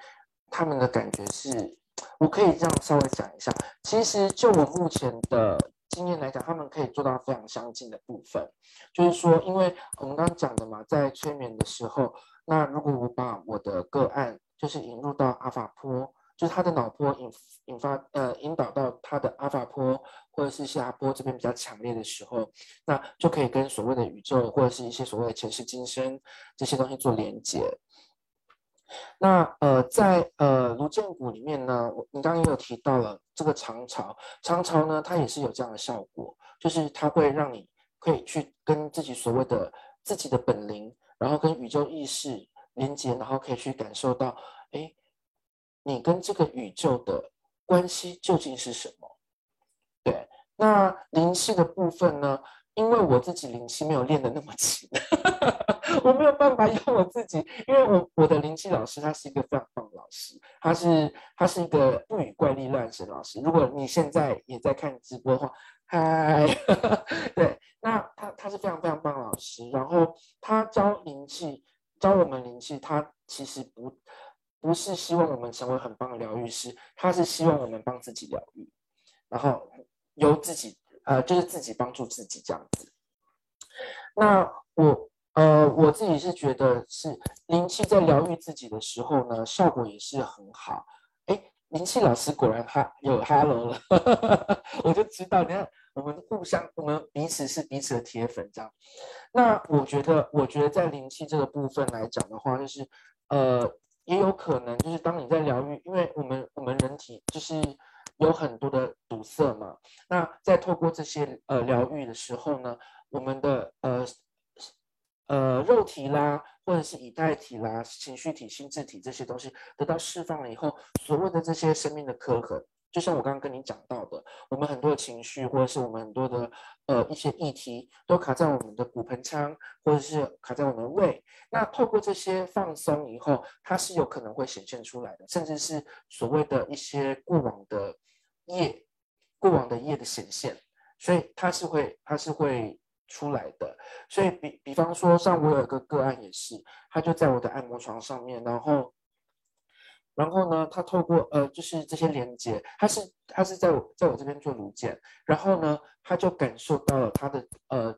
他们的感觉是，我可以这样稍微讲一下。其实就我目前的经验来讲，他们可以做到非常相近的部分，就是说，因为我们刚刚讲的嘛，在催眠的时候，那如果我把我的个案就是引入到阿法波。就是他的脑波引引发呃引导到他的阿法波或者是西亚波这边比较强烈的时候，那就可以跟所谓的宇宙或者是一些所谓的前世今生这些东西做连接。那呃在呃卢建谷里面呢，你刚刚也有提到了这个长潮，长潮呢它也是有这样的效果，就是它会让你可以去跟自己所谓的自己的本灵，然后跟宇宙意识连接，然后可以去感受到，哎，你跟这个宇宙的关系究竟是什么？对，那灵气的部分呢？因为我自己灵气没有练的那么勤，我没有办法用我自己，因为我我的灵气老师他是一个非常棒的老师，他是他是一个不与怪力乱神老师。如果你现在也在看直播的话，嗨，对，那他他是非常非常棒的老师，然后他教灵气，教我们灵气，他其实不不是希望我们成为很棒的疗愈师，他是希望我们帮自己疗愈，然后由自己。呃，就是自己帮助自己这样子。那我呃，我自己是觉得是灵气在疗愈自己的时候呢，效果也是很好。哎，灵气老师果然哈有 hello 了，我就知道，你看我们互相，我们彼此是彼此的铁粉这样。那我觉得，我觉得在灵气这个部分来讲的话，就是呃，也有可能就是当你在疗愈，因为我们我们人体就是。有很多的堵塞嘛，那在透过这些呃疗愈的时候呢，我们的呃呃肉体啦，或者是以代体啦、情绪体、心智体这些东西得到释放了以后，所谓的这些生命的刻痕。就像我刚刚跟你讲到的，我们很多的情绪，或者是我们很多的呃一些议题，都卡在我们的骨盆腔，或者是卡在我们的胃。那透过这些放松以后，它是有可能会显现出来的，甚至是所谓的一些过往的业，过往的业的显现，所以它是会，它是会出来的。所以比比方说，像我有个个案也是，他就在我的按摩床上面，然后。然后呢，他透过呃，就是这些连接，他是他是在我在我这边做颅检，然后呢，他就感受到了他的呃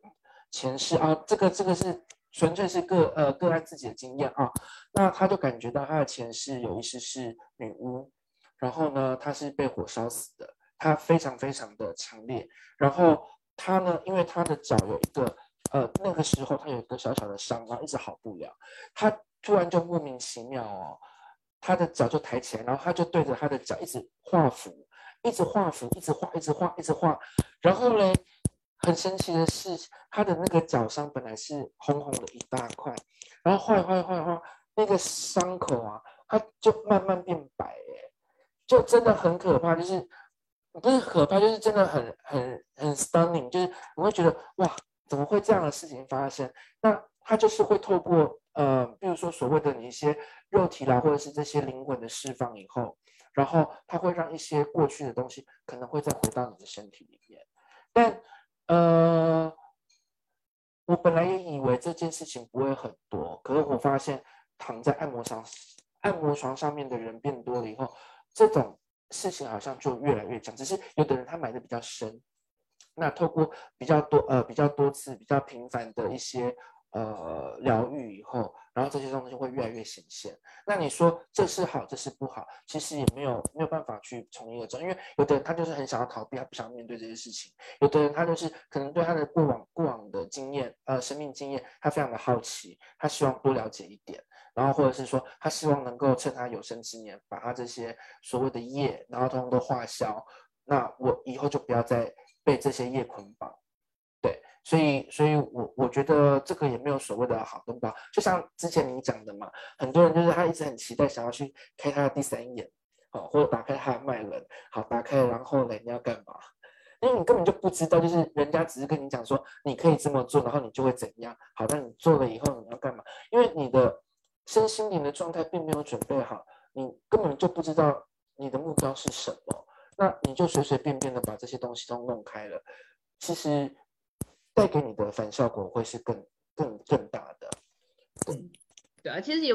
前世啊，这个这个是纯粹是个呃个案自己的经验啊，那他就感觉到他的前世有一世是女巫，然后呢，他是被火烧死的，他非常非常的强烈，然后他呢，因为他的脚有一个呃那个时候他有一个小小的伤，然后一直好不了，他突然就莫名其妙哦。他的脚就抬起来，然后他就对着他的脚一直画符，一直画符，一直画，一直画，一直画。然后呢，很神奇的是，他的那个脚伤本来是红红的一大块，然后画画画画，那个伤口啊，它就慢慢变白，哎，就真的很可怕。就是不是可怕，就是真的很很很 stunning，就是你会觉得哇，怎么会这样的事情发生？那他就是会透过。呃，比如说所谓的你一些肉体啦，或者是这些灵魂的释放以后，然后它会让一些过去的东西可能会再回到你的身体里面。但呃，我本来也以为这件事情不会很多，可是我发现躺在按摩床按摩床上面的人变多了以后，这种事情好像就越来越讲。只是有的人他埋的比较深，那透过比较多呃比较多次比较频繁的一些。呃，疗愈以后，然后这些东西会越来越显现。那你说这是好，这是不好？其实也没有没有办法去从一而终，因为有的人他就是很想要逃避，他不想面对这些事情；有的人他就是可能对他的过往过往的经验，呃，生命经验，他非常的好奇，他希望多了解一点，然后或者是说他希望能够趁他有生之年，把他这些所谓的业，然后通通都化消。那我以后就不要再被这些业捆绑。所以，所以我我觉得这个也没有所谓的好跟不好，就像之前你讲的嘛，很多人就是他一直很期待想要去开他的第三眼，好，或者打开他的脉轮，好，打开然后呢，你要干嘛？因为你根本就不知道，就是人家只是跟你讲说你可以这么做，然后你就会怎样？好，那你做了以后你要干嘛？因为你的身心灵的状态并没有准备好，你根本就不知道你的目标是什么，那你就随随便便的把这些东西都弄开了，其实。带给你的反效果会是更更更大的。嗯，对啊，其实也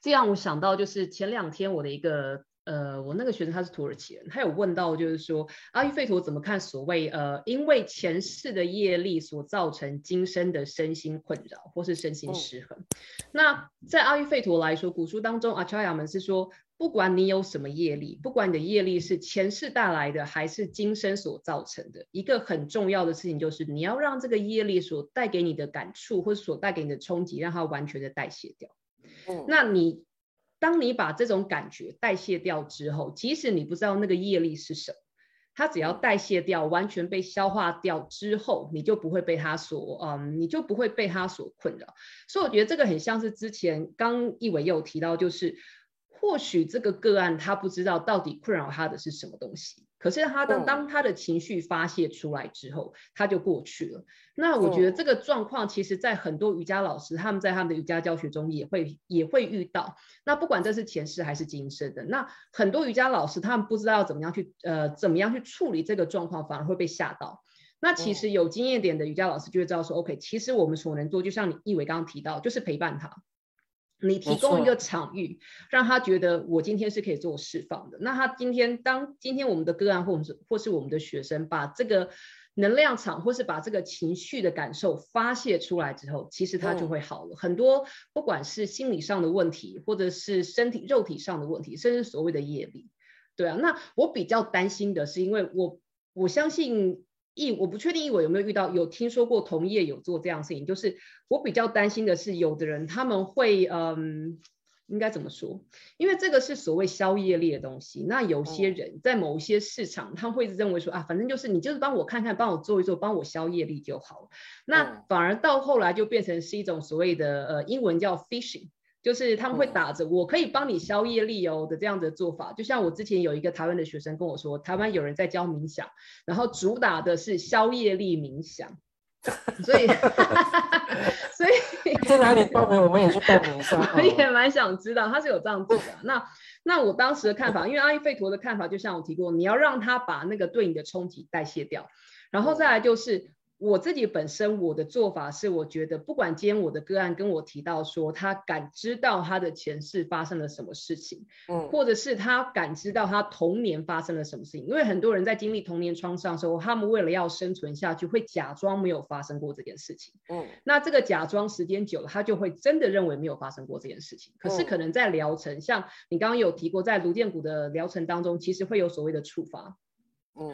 这样，我想到就是前两天我的一个呃，我那个学生他是土耳其人，他有问到就是说阿育吠陀怎么看所谓呃，因为前世的业力所造成今生的身心困扰或是身心失衡。那在阿育吠陀来说，古书当中阿乔亚们是说。不管你有什么业力，不管你的业力是前世带来的，还是今生所造成的，一个很重要的事情就是，你要让这个业力所带给你的感触，或者所带给你的冲击，让它完全的代谢掉。嗯，那你当你把这种感觉代谢掉之后，即使你不知道那个业力是什么，它只要代谢掉，完全被消化掉之后，你就不会被它所，嗯，你就不会被它所困扰。所以我觉得这个很像是之前刚一伟也有提到，就是或许这个个案他不知道到底困扰他的是什么东西。可是他当当他的情绪发泄出来之后，他就过去了。那我觉得这个状况，其实在很多瑜伽老师他们在他们的瑜伽教学中也会也会遇到。那不管这是前世还是今生的，那很多瑜伽老师他们不知道要怎么样去呃怎么样去处理这个状况，反而会被吓到。那其实有经验点的瑜伽老师就会知道说，OK，其实我们所能做，就像你一伟刚刚提到，就是陪伴他。你提供一个场域，让他觉得我今天是可以做释放的。那他今天当今天我们的个案，或者是或是我们的学生，把这个能量场，或是把这个情绪的感受发泄出来之后，其实他就会好了。很多不管是心理上的问题，或者是身体肉体上的问题，甚至所谓的业力，对啊。那我比较担心的是，因为我我相信。一我不确定，我有没有遇到有听说过同业有做这样事情，就是我比较担心的是，有的人他们会，嗯，应该怎么说？因为这个是所谓消业力的东西。那有些人在某些市场，他会认为说啊，反正就是你就是帮我看看，帮我做一做，帮我消业力就好了。那反而到后来就变成是一种所谓的呃，英文叫 fishing。就是他们会打着我可以帮你消业力哦的这样的做法，就像我之前有一个台湾的学生跟我说，台湾有人在教冥想，然后主打的是消业力冥想，所以 所以在哪里报名我们也去报名一下，我也蛮想知道他是有这样做的。那那我当时的看法，因为阿育吠陀的看法，就像我提过，你要让他把那个对你的冲击代谢掉，然后再来就是。我自己本身我的做法是，我觉得不管今天我的个案跟我提到说他感知到他的前世发生了什么事情，嗯，或者是他感知到他童年发生了什么事情，因为很多人在经历童年创伤的时候，他们为了要生存下去，会假装没有发生过这件事情，嗯，那这个假装时间久了，他就会真的认为没有发生过这件事情。可是可能在疗程，像你刚刚有提过，在颅建骨的疗程当中，其实会有所谓的触发。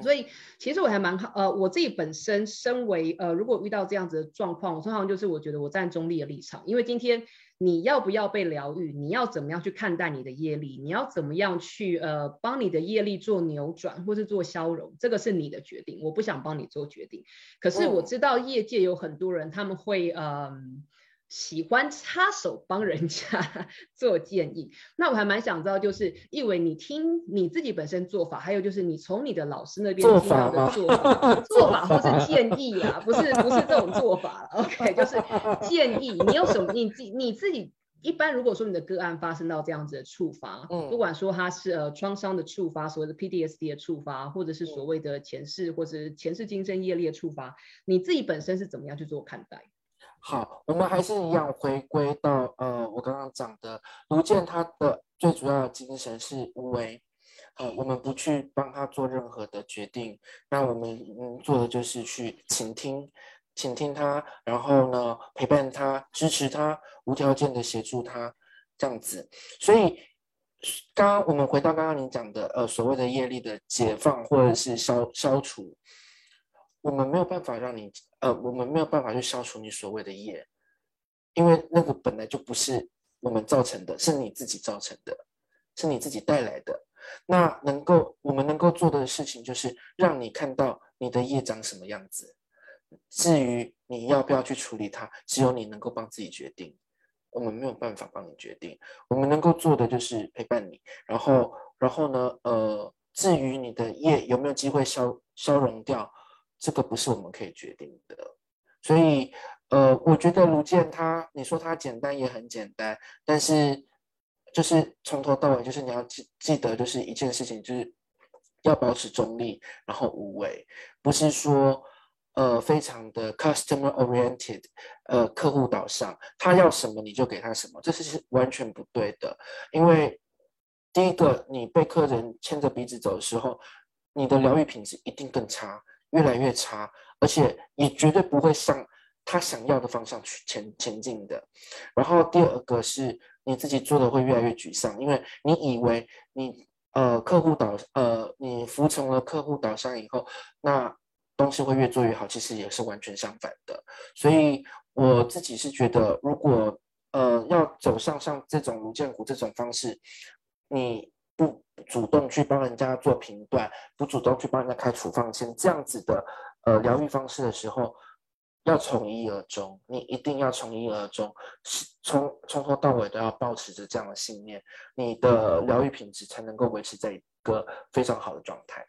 所以其实我还蛮好，呃，我自己本身身为呃，如果遇到这样子的状况，我通常就是我觉得我站中立的立场，因为今天你要不要被疗愈，你要怎么样去看待你的业力，你要怎么样去呃帮你的业力做扭转或是做消融，这个是你的决定，我不想帮你做决定。可是我知道业界有很多人他们会嗯。喜欢插手帮人家 做建议，那我还蛮想知道，就是一伟你听你自己本身做法，还有就是你从你的老师那边听到的做法，做法或是建议啊，不是不是这种做法。OK，就是建议，你有什么你自你自己一般如果说你的个案发生到这样子的触发，嗯，不管说它是呃创伤的触发，所谓的 PTSD 的触发，或者是所谓的前世或者前世今生业力的触发，你自己本身是怎么样去做看待？好，我们还是一样回归到呃，我刚刚讲的卢健，他的最主要的精神是无为，呃，我们不去帮他做任何的决定，那我们嗯做的就是去倾听，倾听他，然后呢陪伴他，支持他，无条件的协助他，这样子。所以刚刚我们回到刚刚你讲的呃所谓的业力的解放或者是消消除。我们没有办法让你，呃，我们没有办法去消除你所谓的业，因为那个本来就不是我们造成的，是你自己造成的，是你自己带来的。那能够我们能够做的事情，就是让你看到你的业长什么样子。至于你要不要去处理它，只有你能够帮自己决定。我们没有办法帮你决定，我们能够做的就是陪伴你。然后，然后呢，呃，至于你的业有没有机会消消融掉？这个不是我们可以决定的，所以，呃，我觉得卢健他，你说他简单也很简单，但是就是从头到尾，就是你要记记得，就是一件事情，就是要保持中立，然后无为，不是说呃非常的 customer oriented，呃客户导向，他要什么你就给他什么，这是完全不对的，因为第一个，你被客人牵着鼻子走的时候，你的疗愈品质一定更差。越来越差，而且也绝对不会向他想要的方向去前前进的。然后第二个是你自己做的会越来越沮丧，因为你以为你呃客户导呃你服从了客户导向以后，那东西会越做越好，其实也是完全相反的。所以我自己是觉得，如果呃要走上像这种卢建股这种方式，你不主动去帮人家做评断，不主动去帮人家开处方签这样子的呃疗愈方式的时候，要从一而终，你一定要从一而终，从从头到尾都要保持着这样的信念，你的疗愈品质才能够维持在一个非常好的状态。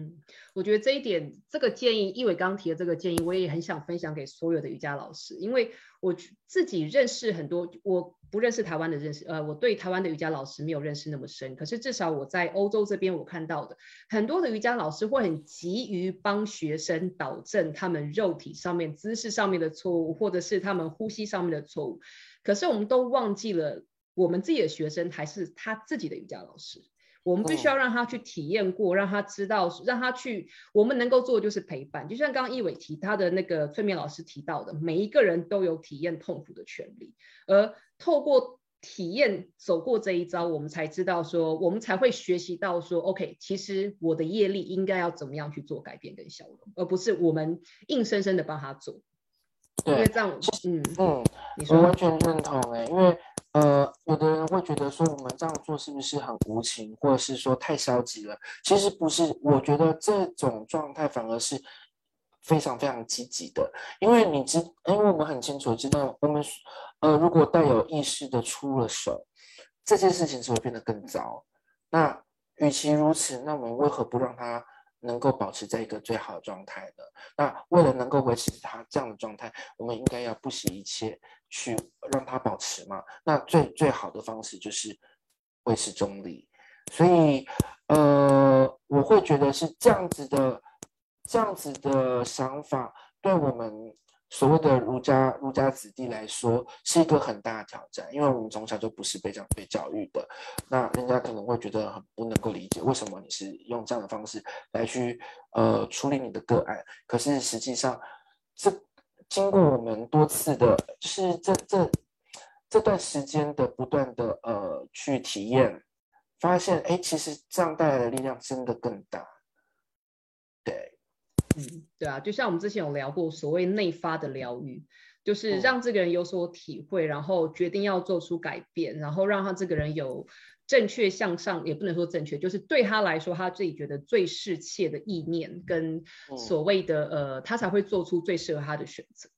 嗯，我觉得这一点，这个建议，易伟刚提的这个建议，我也很想分享给所有的瑜伽老师，因为我自己认识很多，我不认识台湾的认识，呃，我对台湾的瑜伽老师没有认识那么深，可是至少我在欧洲这边我看到的很多的瑜伽老师会很急于帮学生导正他们肉体上面姿势上面的错误，或者是他们呼吸上面的错误，可是我们都忘记了，我们自己的学生还是他自己的瑜伽老师。我们必须要让他去体验过，让他知道，让他去。我们能够做的就是陪伴。就像刚刚一伟提他的那个催眠老师提到的，每一个人都有体验痛苦的权利，而透过体验走过这一招，我们才知道说，我们才会学习到说，OK，其实我的业力应该要怎么样去做改变跟消融，而不是我们硬生生的帮他做。对，因为这样，嗯嗯，我完全认同哎，因为。呃，有的人会觉得说我们这样做是不是很无情，或者是说太消极了？其实不是，我觉得这种状态反而是非常非常积极的，因为你知，因为我们很清楚知道，我们呃如果带有意识的出了手，这件事情只会变得更糟。那与其如此，那我们为何不让他？能够保持在一个最好的状态的，那为了能够维持他这样的状态，我们应该要不惜一切去让他保持嘛。那最最好的方式就是维持中立。所以，呃，我会觉得是这样子的，这样子的想法对我们。所谓的儒家儒家子弟来说，是一个很大的挑战，因为我们从小就不是被这样被教育的，那人家可能会觉得很不能够理解，为什么你是用这样的方式来去呃处理你的个案？可是实际上，这经过我们多次的，就是这这这段时间的不断的呃去体验，发现哎，其实这样带来的力量真的更大，对。嗯，对啊，就像我们之前有聊过，所谓内发的疗愈，就是让这个人有所体会，然后决定要做出改变，然后让他这个人有正确向上，也不能说正确，就是对他来说，他自己觉得最适切的意念跟所谓的呃，他才会做出最适合他的选择。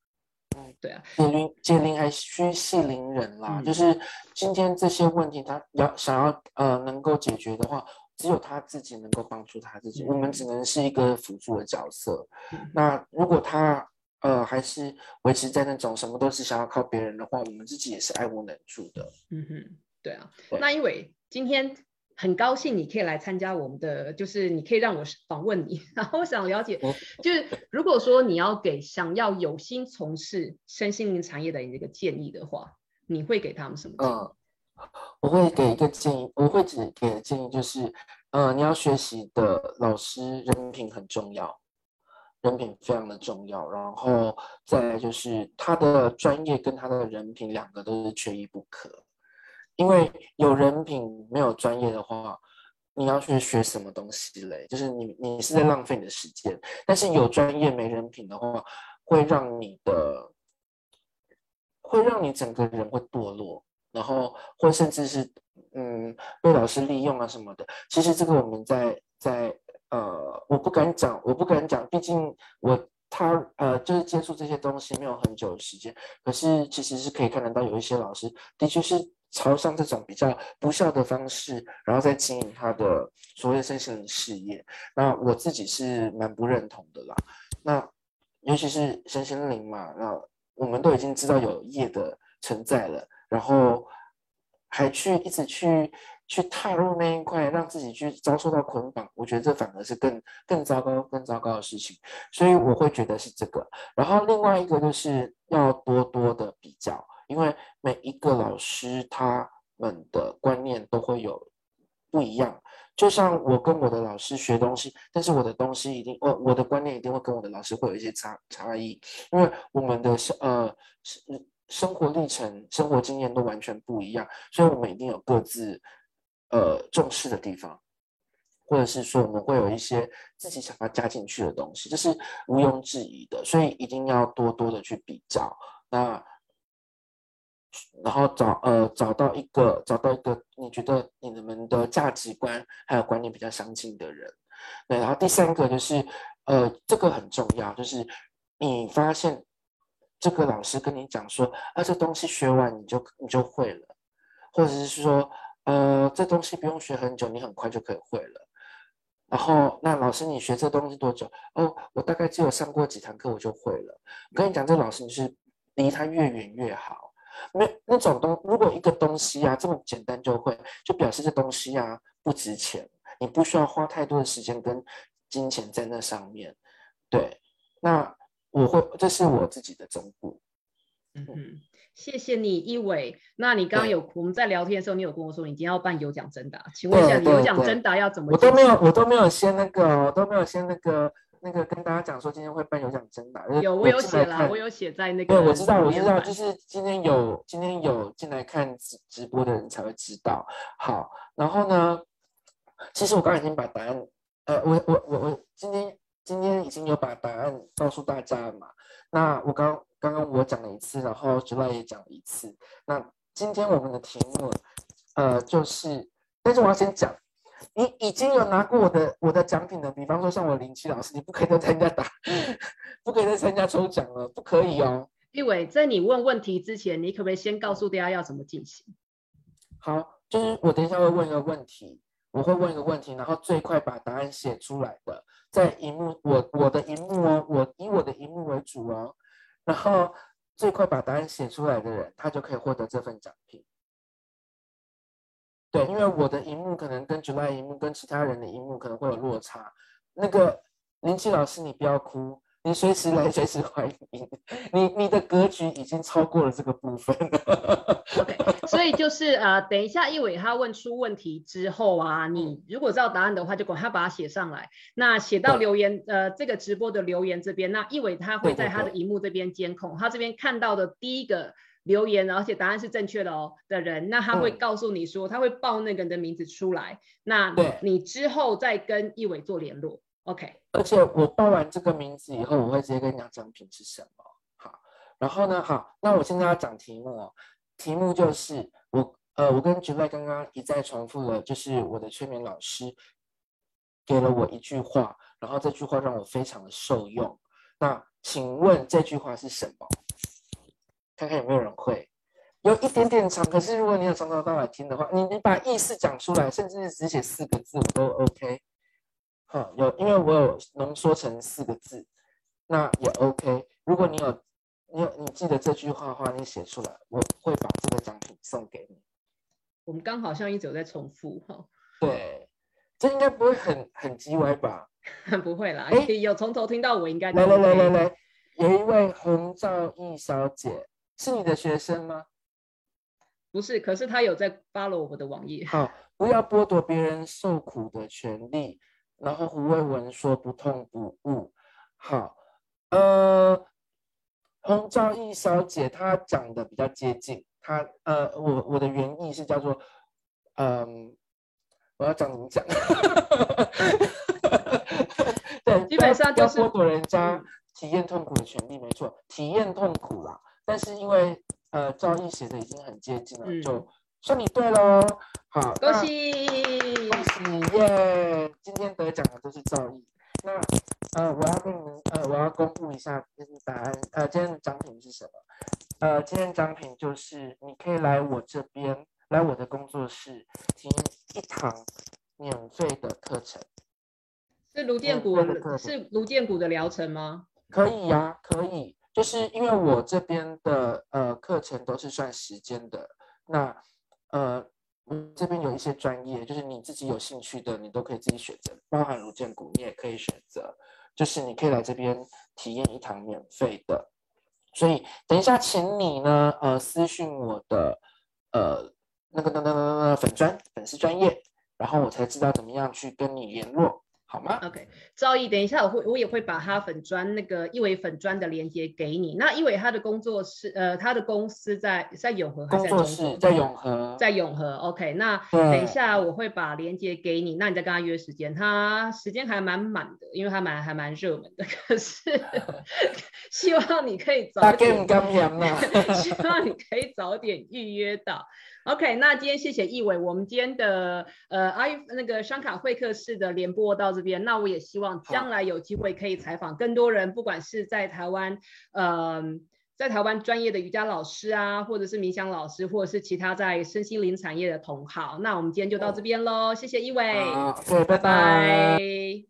嗯，对啊，解铃解铃还需系铃人啦，就是今天这些问题，他要想要呃能够解决的话。只有他自己能够帮助他自己，我们只能是一个辅助的角色。那如果他呃还是维持在那种什么都是想要靠别人的话，我们自己也是爱无能助的。嗯哼，对啊。那因为今天很高兴你可以来参加我们的，就是你可以让我访问你，然后我想了解，就是如果说你要给想要有心从事身心灵产业的人一个建议的话，你会给他们什么？嗯。我会给一个建议，我会只给建议就是，呃，你要学习的老师人品很重要，人品非常的重要，然后再来就是他的专业跟他的人品两个都是缺一不可，因为有人品没有专业的话，你要去学什么东西嘞？就是你你是在浪费你的时间，但是有专业没人品的话，会让你的，会让你整个人会堕落。然后，或甚至是，嗯，被老师利用啊什么的。其实这个我们在在呃，我不敢讲，我不敢讲，毕竟我他呃，就是接触这些东西没有很久的时间。可是其实是可以看得到，有一些老师的确是朝向这种比较不孝的方式，然后再经营他的所谓身心灵事业。那我自己是蛮不认同的啦。那尤其是身心灵嘛，那我们都已经知道有业的存在了。然后还去一直去去踏入那一块，让自己去遭受到捆绑，我觉得这反而是更更糟糕、更糟糕的事情。所以我会觉得是这个。然后另外一个就是要多多的比较，因为每一个老师他们的观念都会有不一样。就像我跟我的老师学东西，但是我的东西一定，我我的观念一定会跟我的老师会有一些差差异，因为我们的呃生。生活历程、生活经验都完全不一样，所以我们一定有各自呃重视的地方，或者是说我们会有一些自己想要加进去的东西，这是毋庸置疑的。所以一定要多多的去比较。那然后找呃找到一个找到一个你觉得你们的价值观还有观念比较相近的人，对，然后第三个就是呃这个很重要，就是你发现这个老师跟你讲说啊这东西学完你就你就会了，或者是说呃这东西不用学很久，你很快就可以会了。然后那老师你学这东西多久？哦，我大概只有上过几堂课我就会了。我跟你讲，这老师你是离他越远越好。没那种东，如果一个东西啊这么简单就会，就表示这东西啊不值钱，你不需要花太多的时间跟金钱在那上面。对，那我会，这是我自己的忠告。嗯嗯，谢谢你，一伟。那你刚刚有我们在聊天的时候，你有跟我说你今天要办有奖征答，请问一下，你有奖征答要怎么？我都没有，我都没有先那个，我都没有先那个。那个跟大家讲说，今天会办有奖征答，有我有写了，我有写在那个。对，我知道，我知道，就是今天有今天有进来看直直播的人才会知道。好，然后呢，其实我刚才已经把答案，呃，我我我我今天今天已经有把答案告诉大家了嘛。那我刚刚刚我讲了一次，然后 July 也讲了一次。那今天我们的题目，呃，就是，但是我要先讲。你已经有拿过我的我的奖品了，比方说像我林奇老师，你不可以再参加打，不可以再参加抽奖了，不可以哦。立伟，在你问问题之前，你可不可以先告诉大家要怎么进行？好，就是我等一下会问一个问题，我会问一个问题，然后最快把答案写出来的，在荧幕我我的荧幕哦，我以我的荧幕为主哦，然后最快把答案写出来的人，他就可以获得这份奖品。对，因为我的荧幕可能跟 July 荧幕跟其他人的荧幕可能会有落差。那个林奇老师，你不要哭，你随时来，随时欢迎。你你的格局已经超过了这个部分。OK，所以就是呃，等一下一伟他问出问题之后啊，你如果知道答案的话，就管他把它写上来。那写到留言呃这个直播的留言这边，那一伟他会在他的荧幕这边监控，他这边看到的第一个。留言，而且答案是正确的哦的人，那他会告诉你说，他会报那个人的名字出来，那你之后再跟一伟做联络，OK。而且我报完这个名字以后，我会直接跟你讲奖品是什么。好，然后呢，好，那我现在要讲题目哦，题目就是我呃，我跟 j u 刚刚一再重复了，就是我的催眠老师给了我一句话，然后这句话让我非常的受用。那请问这句话是什么？看看有没有人会，有一点点长。可是如果你有从头到尾听的话，你你把意思讲出来，甚至是只写四个字，我都 OK。好，有，因为我有浓缩成四个字，那也 OK。如果你有，你有，你记得这句话的话，你写出来，我会把这个奖品送给你。我们刚好像一直有在重复哈。对，这应该不会很很叽歪吧？不会啦，有从头听到尾，应该。来来来来来，有一位洪兆义小姐。是你的学生吗？不是，可是他有在 follow 我的网页。好，不要剥夺别人受苦的权利。然后胡卫文说不痛不悟。好，呃，洪兆义小姐她讲的比较接近。她呃，我我的原意是叫做，嗯，我要讲怎么讲？对，基本上就是剥夺人家体验痛苦的权利，没错，体验痛苦啦。但是因为呃赵毅写的已经很接近了，就算你对喽。好，恭喜恭喜耶！今天得奖的就是赵毅。那呃我要跟你们呃我要公布一下今天答案呃今天的奖品是什么？呃今天奖品就是你可以来我这边来我的工作室听一堂免费的课程。是卢建谷是卢建谷的疗程吗？可以呀，可以。就是因为我这边的呃课程都是算时间的，那呃我这边有一些专业，就是你自己有兴趣的，你都可以自己选择，包含如建股你也可以选择，就是你可以来这边体验一堂免费的，所以等一下请你呢呃私信我的呃那个那那那个粉专粉丝专业，然后我才知道怎么样去跟你联络。好吗？OK，赵毅，等一下我会我也会把他粉砖那个一伟粉砖的链接给你。那一伟他的工作室，呃，他的公司在在永和还是在中国？在永和，在永和。OK，那等一下我会把链接给你，那你再跟他约时间。他时间还蛮满的，因为他蛮还蛮热门的。可是 希望你可以早大点。希望你可以早点预约到。OK，那今天谢谢易伟，我们今天的呃阿玉那个双卡会客室的联播到这边，那我也希望将来有机会可以采访更多人，不管是在台湾，呃，在台湾专业的瑜伽老师啊，或者是冥想老师，或者是其他在身心灵产业的同好。那我们今天就到这边喽，谢谢易伟，好，拜。拜。